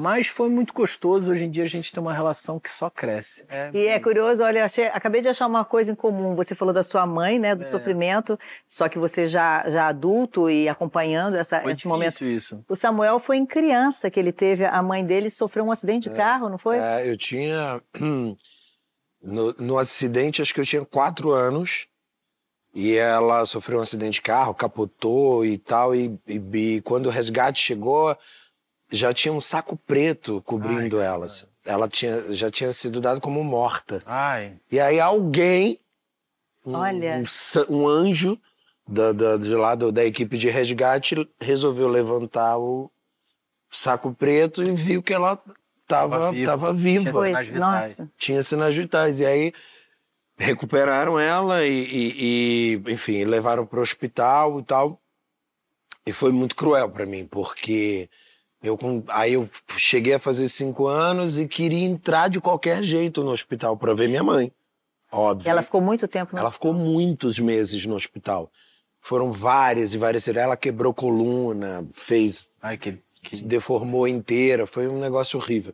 Mas foi muito gostoso. Hoje em dia a gente tem uma relação que só cresce. É, E é curioso, olha, achei- acabei de achar uma coisa em comum. Você falou da sua mãe, É. né, do sofrimento, só que você já, já adulto e acompanhando essa, foi esse momento. isso. O Samuel foi em criança que ele teve, a mãe dele sofreu um acidente de carro, não foi? É, eu tinha. No, no acidente, acho que eu tinha quatro anos. E ela sofreu um acidente de carro, capotou e tal. E, e- e quando o resgate chegou, já tinha um saco preto cobrindo Ai, ela. assim. Ela tinha, já tinha sido dada como morta. Ai. E aí alguém, um, Olha. um, um anjo da, da, de lá do- da equipe de resgate, resolveu levantar o saco preto e viu que ela tava, Tava viva. tava viva. Foi, sinais nossa. tinha sinais vitais. E aí recuperaram ela e, e- e, enfim, levaram para o hospital e tal. E foi muito cruel para mim, porque eu aí eu cheguei a fazer cinco anos e queria entrar de qualquer jeito no hospital para ver minha mãe. Óbvio. Ela ficou muito tempo no Ela ficou muitos meses no hospital. Foram várias e várias cirurgias. Ela quebrou coluna, fez Ai, que. que... se deformou inteira, foi um negócio horrível.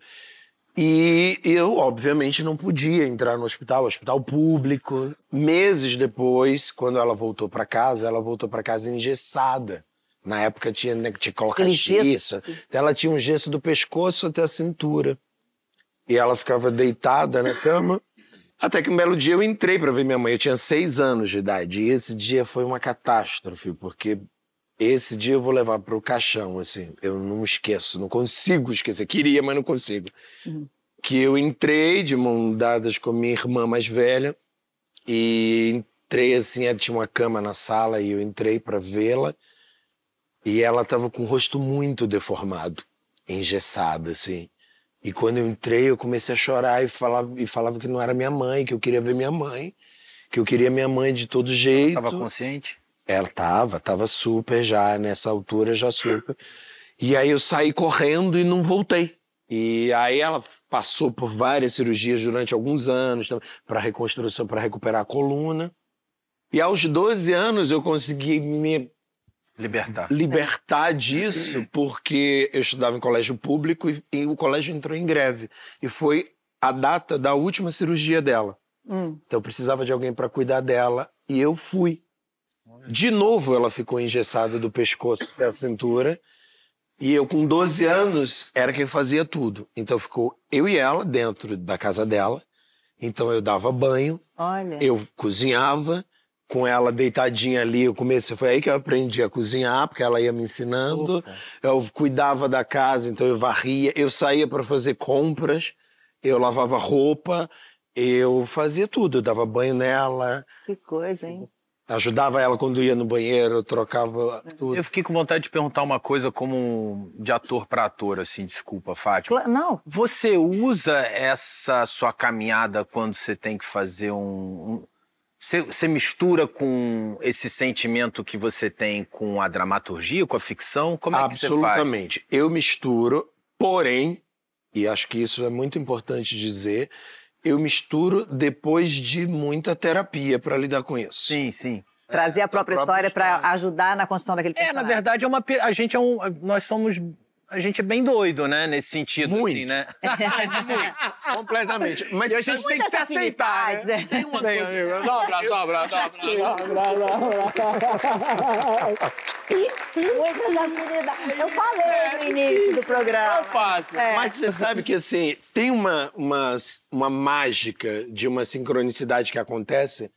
E eu, obviamente, não podia entrar no hospital, hospital público. Meses depois, quando ela voltou para casa, ela voltou para casa engessada. Na época tinha, né, tinha que colocar gesso. Então ela tinha um gesso do pescoço até a cintura. E ela ficava deitada na cama. Até que um belo dia eu entrei para ver minha mãe. Eu tinha seis anos de idade. E esse dia foi uma catástrofe, porque esse dia eu vou levar pro caixão, assim. Eu não esqueço, não consigo esquecer. Queria, mas não consigo. Que eu entrei de mão dadas com a minha irmã mais velha e entrei assim, tinha uma cama na sala e eu entrei para vê-la e ela tava com o rosto muito deformado, engessada assim. E quando eu entrei, eu comecei a chorar e falava, e falava que não era minha mãe, que eu queria ver minha mãe, que eu queria minha mãe de todo jeito. Tava consciente? Ela tava, tava super já, nessa altura já super. E aí eu saí correndo e não voltei. E aí ela passou por várias cirurgias durante alguns anos para reconstrução, para recuperar a coluna. E aos 12 anos eu consegui me Libertar. libertar disso porque eu estudava em colégio público e, e o colégio entrou em greve. E foi a data da última cirurgia dela. Hum. Então eu precisava de alguém para cuidar dela e eu fui. De novo ela ficou engessada do pescoço até a cintura. E eu com 12 anos era quem fazia tudo. Então ficou eu e ela dentro da casa dela. Então eu dava banho, Olha. eu cozinhava, com ela deitadinha ali, eu comecei, foi aí que eu aprendi a cozinhar, porque ela ia me ensinando. Ufa. Eu cuidava da casa, então eu varria, eu saía para fazer compras, eu lavava roupa, eu fazia tudo, eu dava banho nela, Que coisa, hein? ajudava ela quando ia no banheiro, eu trocava tudo. Eu fiquei com vontade de perguntar uma coisa como de ator para ator, assim, desculpa, Fátima. Cla- Não, Você usa essa sua caminhada quando você tem que fazer um. um- Você, mistura com esse sentimento que você tem com a dramaturgia, com a ficção? Como é que você faz? Absolutamente. Eu misturo, porém, e acho que isso é muito importante dizer, eu misturo depois de muita terapia para lidar com isso. Sim, sim. trazer a própria, própria história para ajudar na construção daquele É, personagem. na verdade, é uma. A gente é um. Nós somos. A gente é bem doido, né? Nesse sentido, Muito. assim, né? Completamente. Mas E a gente tem que se aceitar. Né? né? Bem, amigo, Dá um abraço, dá um abraço, dá um Muitas afinidades. Eu falei no início do programa. fácil. É. Mas você sabe que assim, tem uma, uma, uma mágica de uma sincronicidade que acontece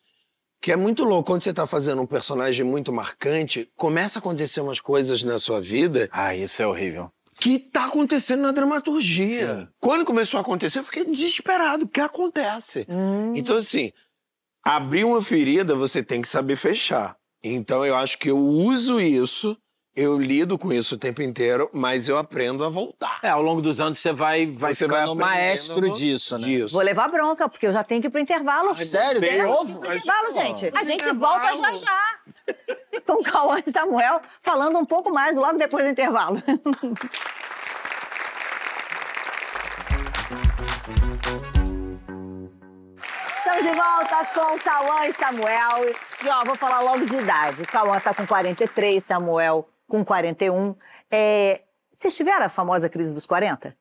que é muito louco. Quando você tá fazendo um personagem muito marcante, começa a acontecer umas coisas na sua vida Ah, isso é horrível. Que tá acontecendo na dramaturgia. Sim. Quando começou a acontecer, eu fiquei desesperado, porque acontece. Hum. Então, assim, abrir uma ferida, você tem que saber fechar. Então, eu acho que eu uso isso, eu lido com isso o tempo inteiro, mas eu aprendo a voltar. É, ao longo dos anos você vai, vai Você vai ficando aprendendo maestro disso, né? Disso. Vou levar bronca, porque eu já tenho que ir pro intervalo. sério? Tem Tem Temos ovo? que ir pro Mas- intervalo, gente. A gente Intervalo. volta já já. Com Cauã e Samuel falando um pouco mais logo depois do intervalo. Estamos de volta com Cauã e Samuel. E ó, vou falar logo de idade. Cauã tá com 43, Samuel com 41. É, vocês tiveram a famosa crise dos 40?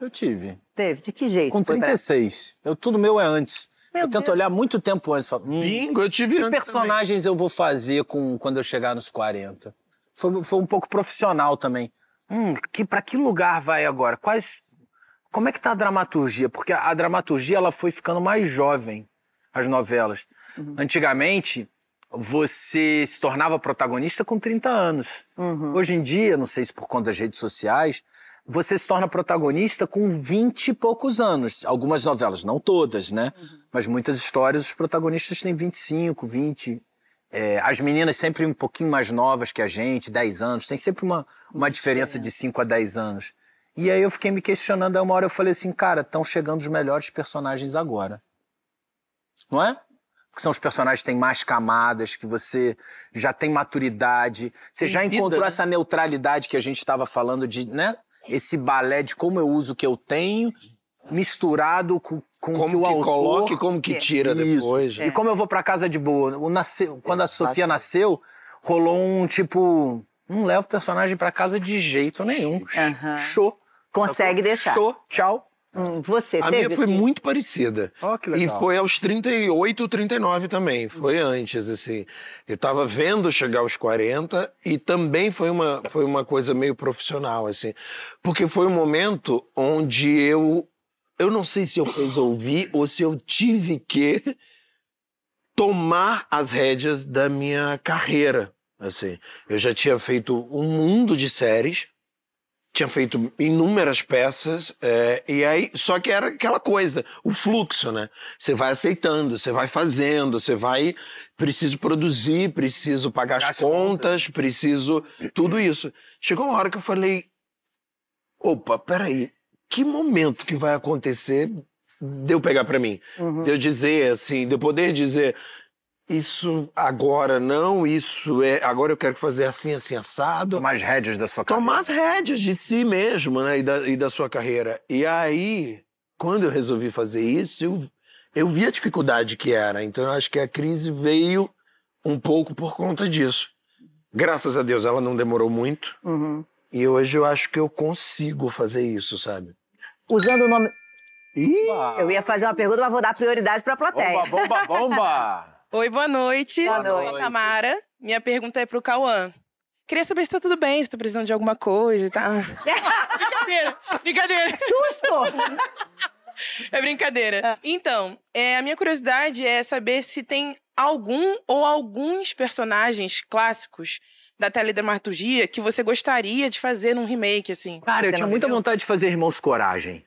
Eu tive. Teve? De que jeito? Com foi pra- 36. Eu, tudo meu é antes. Meu eu tento Deus. olhar muito tempo antes. Falo, hum, Bingo, eu tive que personagens eu vou fazer com, quando eu chegar nos 40? Foi, foi um pouco profissional também. Hum, que, pra que lugar vai agora? Quais. Como é que tá a dramaturgia? Porque a, a dramaturgia ela foi ficando mais jovem, as novelas. Antigamente, você se tornava protagonista com 30 anos. Uhum. Hoje em dia, não sei se por conta das redes sociais, você se torna protagonista com 20 e poucos anos. Algumas novelas, não todas, né? Mas muitas histórias, os protagonistas têm 25, 20. É, as meninas sempre um pouquinho mais novas que a gente, 10 anos. Tem sempre uma, uma diferença de 5 a 10 anos. E aí eu fiquei me questionando, aí uma hora eu falei assim, cara, estão chegando os melhores personagens agora. Não é? Porque são os personagens que têm mais camadas, que você já tem maturidade, você Tem já vida, encontrou né? essa neutralidade que a gente estava falando de, né? Esse balé de como eu uso o que eu tenho, misturado com, com o que Como o que autor... coloca e como que tira Isso. depois. né? E como eu vou pra casa de boa? O nasceu, quando a Sofia nasceu, rolou um tipo. Não levo o personagem pra casa de jeito nenhum. Aham. Show. Consegue deixar. Show. Tchau. Hum, você A teve? minha foi muito parecida. Ó, que E legal. foi aos 38, 39 também. Foi antes, assim. Eu tava vendo chegar aos 40 e também foi uma, foi uma coisa meio profissional, assim. Porque foi um momento onde eu. Eu não sei se eu resolvi ou se eu tive que tomar as rédeas da minha carreira. Assim, eu já tinha feito um mundo de séries, tinha feito inúmeras peças, é, e aí, só que era aquela coisa, o fluxo, né? Você vai aceitando, você vai fazendo, você vai. Preciso produzir, preciso pagar as As contas, preciso. Tudo isso. Chegou uma hora que eu falei: opa, peraí, que momento que vai acontecer de eu pegar pra mim? Uhum. De eu dizer assim, de eu poder dizer. Isso agora não, isso é. Agora eu quero fazer assim, assim, assado Tomar as rédeas da sua carreira. tomar as rédeas de si mesmo, né? E da, e da sua carreira. E aí, quando eu resolvi fazer isso, eu, eu vi a dificuldade que era. Então, eu acho que a crise veio um pouco por conta disso. Graças a Deus, ela não demorou muito. Uhum. E hoje eu acho que eu consigo fazer isso, sabe? Usando o nome. Ih, Eu ia fazer uma pergunta, mas vou dar prioridade pra plateia. Bomba, bomba, bomba! Oi, boa noite. Boa Eu sou noite. a Tamara. Minha pergunta é pro Cauã. Queria saber se tá tudo bem, se tá precisando de alguma coisa e tá. brincadeira, brincadeira. Susto! É brincadeira. Então, é, a minha curiosidade é saber se tem algum ou alguns personagens clássicos da teledramaturgia que você gostaria de fazer num remake, assim. Cara, eu tinha muita vontade de fazer Irmãos Coragem.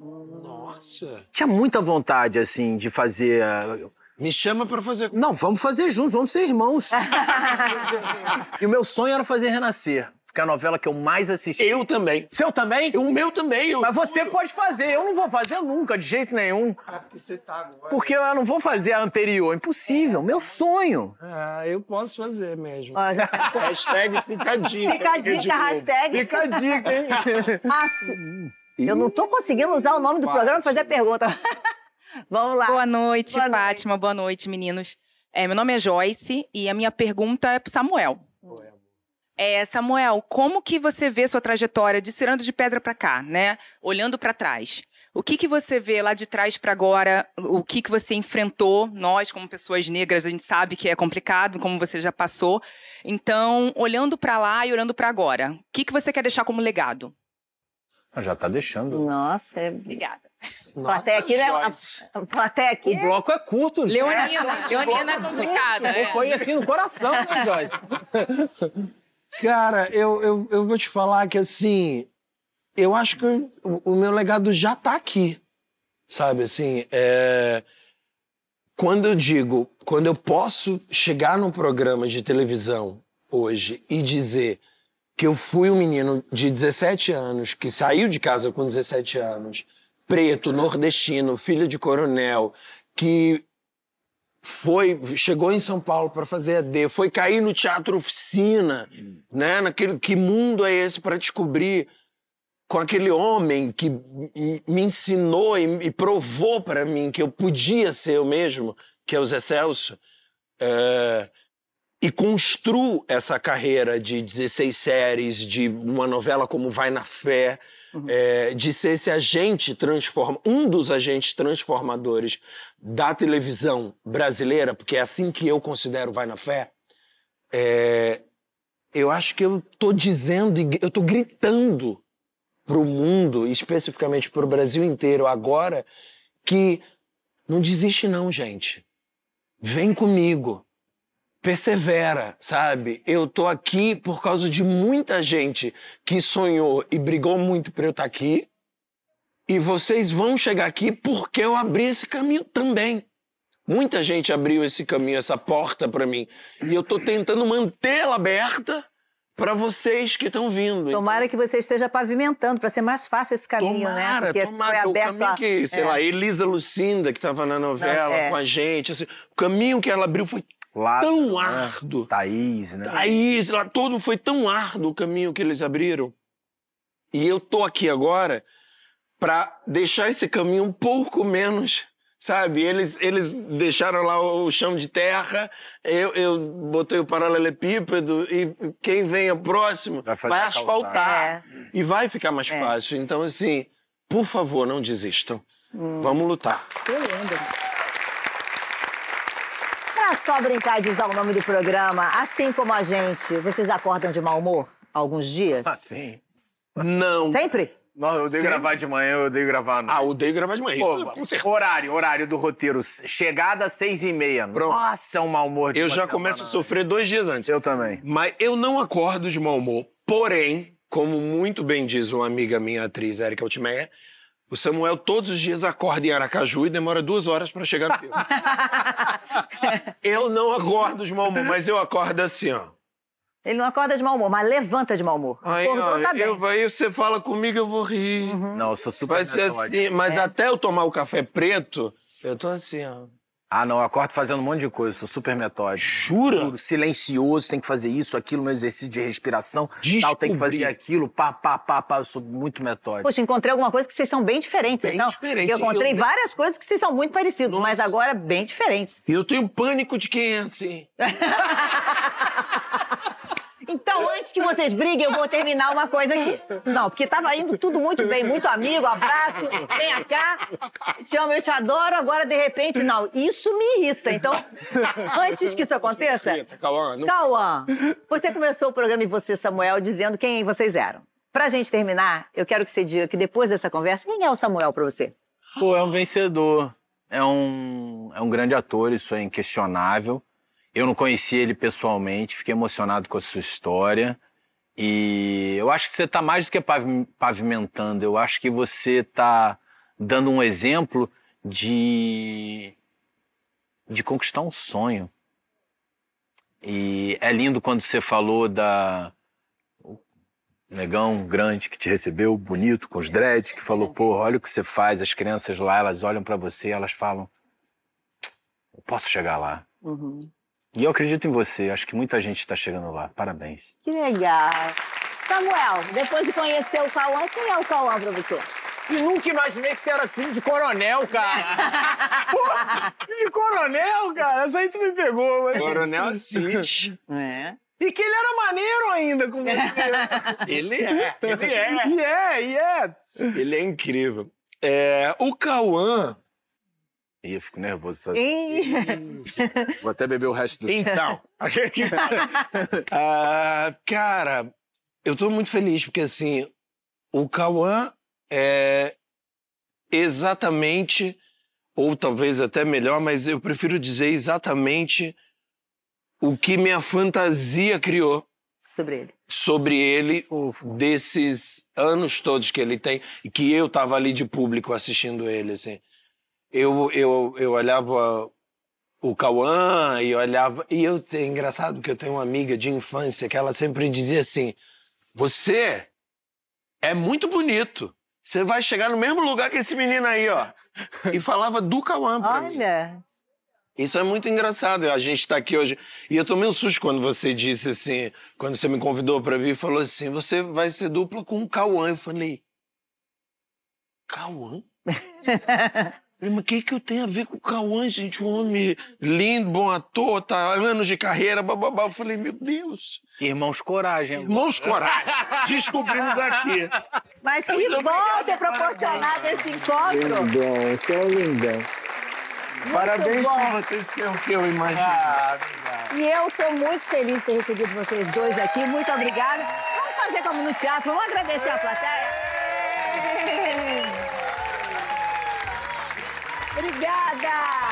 nossa. Tinha muita vontade, assim, de fazer. ah, Me chama pra fazer. Não, vamos fazer juntos, vamos ser irmãos. e o meu sonho era fazer Renascer, que é a novela que eu mais assisti. Eu também. Seu também? O meu também. Eu Mas você pode fazer, eu não vou fazer nunca, de jeito nenhum. Ah, porque você tá agora. Porque eu não vou fazer a anterior, impossível, meu sonho. Ah, eu posso fazer mesmo. Ó, já- Hashtag fica a dica. Fica a dica, hashtag. Fica a dica, hein? Nossa, eu não tô conseguindo usar o nome do programa pra fazer a pergunta. Vamos lá. Boa noite, Boa noite. Fátima. Boa noite, meninos. É, meu nome é Joyce e a minha pergunta é pro Samuel. É, Samuel, como que você vê sua trajetória de Cirando de Pedra para cá, né? Olhando para trás. O que que você vê lá de trás para agora? O que que você enfrentou? Nós, como pessoas negras, a gente sabe que é complicado, como você já passou. Então, olhando para lá e olhando para agora, o que que você quer deixar como legado? Já tá deixando. Nossa, é... Obrigada. plateia aqui, né? A plateia aqui. O bloco é curto. Leonina, Leonina é complicada. Você é. foi assim no coração, né, Joyce? Cara, eu, eu, eu vou te falar que assim, eu acho que o, o meu legado já tá aqui. Sabe, assim, é... quando eu digo, quando eu posso chegar num programa de televisão hoje e dizer que eu fui um menino de 17 anos, que saiu de casa com 17 anos, preto, nordestino, filho de coronel, que foi chegou em São Paulo para fazer AD, foi cair no teatro oficina, né? Naquele que mundo é esse para descobrir com aquele homem que me ensinou e, e provou para mim que eu podia ser eu mesmo, que é o Zé Celso, é, e construo essa carreira de 16 séries, de uma novela como Vai na Fé, é, de ser esse agente transforma, um dos agentes transformadores da televisão brasileira, porque é assim que eu considero Vai na Fé, é, eu acho que eu tô dizendo, e eu tô gritando pro mundo, especificamente pro Brasil inteiro agora, que não desiste não, gente. Vem comigo. Persevera, sabe? Eu tô aqui por causa de muita gente que sonhou e brigou muito pra eu estar aqui. E vocês vão chegar aqui porque eu abri esse caminho também. Muita gente abriu esse caminho, essa porta pra mim. E eu tô tentando mantê-la aberta para vocês que estão vindo. Tomara que você esteja pavimentando para ser mais fácil esse caminho, né? Tomara, Porque tomara, foi o aberto caminho a... que, sei É. lá, Elisa Lucinda, que estava na novela É. com a gente, assim, o caminho que ela abriu foi Lázaro, tão né? árduo. Thaís, né? Aí, lá todo foi tão árduo o caminho que eles abriram. E eu tô aqui agora para deixar esse caminho um pouco menos, sabe? Eles, eles deixaram lá o chão de terra, eu, eu botei o paralelepípedo e quem venha próximo Vai vai, asfaltar É. e vai ficar mais É. fácil. Então, assim, por favor, não desistam. Hum. Vamos lutar. Que lindo. Pra só brincar de usar o nome do programa, assim como a gente, vocês acordam de mau humor alguns dias? Ah, sim. Não. Sempre? Não, eu odeio Sim. gravar de manhã, eu odeio gravar à noite. Ah, odeio gravar de manhã. Pô, Isso, com certeza. horário, horário do roteiro. Chegada às seis e meia. Pronto. Nossa, é um mau humor de Eu já começo a semana sofrer dois dias antes. Eu também. Mas eu não acordo de mau humor. Porém, como muito bem diz uma amiga minha, atriz Érica Altimeia, o Samuel todos os dias acorda em Aracaju e demora duas horas pra chegar no filme. eu não acordo de mau humor, mas eu acordo assim, ó. Ele não acorda de mau humor, mas levanta de mau humor. Aí, Acordou, ó, tá bem. eu, aí você fala comigo, eu vou rir. Não, eu sou super Vai ser assim, mas É. até eu tomar o café preto, eu tô assim, ó. Ah, não, eu acordo fazendo um monte de coisa, sou super metódico. Jura? Juro, silencioso, tem que fazer isso, aquilo, meu exercício de respiração, tal, tem que Descobri. fazer aquilo, pá, pá, pá, pá, eu sou muito metódico. Poxa, encontrei alguma coisa que vocês são bem diferentes, Bem então. diferentes. Eu encontrei Eu- várias coisas que vocês são muito parecidos, mas Nossa. agora bem diferentes. E eu tenho pânico de quem é assim. Então, antes que vocês briguem, eu vou terminar uma coisa aqui. Não, porque tava indo tudo muito bem, muito amigo, abraço, vem cá, te amo, eu te adoro, agora de repente, não. Isso me irrita. Então, antes que isso aconteça, Cauã, não Cauã, você começou o programa e você, Samuel, dizendo quem vocês eram. Pra gente terminar, eu quero que você diga que depois dessa conversa, quem é o Samuel pra você? Pô, é um vencedor. É um, é um grande ator, isso é inquestionável. Eu não conheci ele pessoalmente, fiquei emocionado com a sua história. E eu acho que você está mais do que pavi- pavimentando, eu acho que você está dando um exemplo de, de conquistar um sonho. E é lindo quando você falou da, o negão grande que te recebeu, bonito, com os dreads, que falou, pô, olha o que você faz. As crianças lá, elas olham pra você elas falam, eu posso chegar lá. E eu acredito em você, acho que muita gente está chegando lá. Parabéns. Que legal. Samuel, depois de conhecer o Cauã, quem é o Cauã pra você? E nunca imaginei que você era filho de coronel, cara. Pô, filho de coronel, cara. Essa aí tu me pegou, mas... Coronel Assis. É. E que ele era maneiro ainda com você. Ele é, ele é. E é, e é. Ele é incrível. É, o Cauã, Ih, eu fico nervoso. Só... Ih, Vou até beber o resto do então. Ah, cara, eu tô muito feliz porque assim, o Cauã é exatamente, ou talvez até melhor, mas eu prefiro dizer exatamente o que minha fantasia criou Sobre ele. sobre ele desses anos todos que ele tem e que eu tava ali de público assistindo ele assim eu eu, eu olhava o Cauã e olhava e eu é engraçado que eu tenho uma amiga de infância que ela sempre dizia assim você é muito bonito você vai chegar no mesmo lugar que esse menino aí ó e falava do Cauã pra mim Olha. isso é muito engraçado, a gente tá aqui hoje. E eu tomei um susto quando você disse assim, quando você me convidou pra vir, falou assim: você vai ser dupla com o Cauã. Eu falei: Cauã? Mas o que, que eu tenho a ver com o Cauã, gente? Um homem lindo, bom ator, tá anos de carreira, bababá. Eu falei, meu Deus. Irmãos Coragem. Irmãos Coragem, descobrimos aqui. Mas que bom ter proporcionado esse encontro. Lindão, você é lindão. Parabéns bom. por você ser o que eu imaginava. E eu tô muito feliz de ter recebido vocês dois aqui. Muito obrigada. Vamos fazer como no teatro, vamos agradecer a plateia. Obrigada!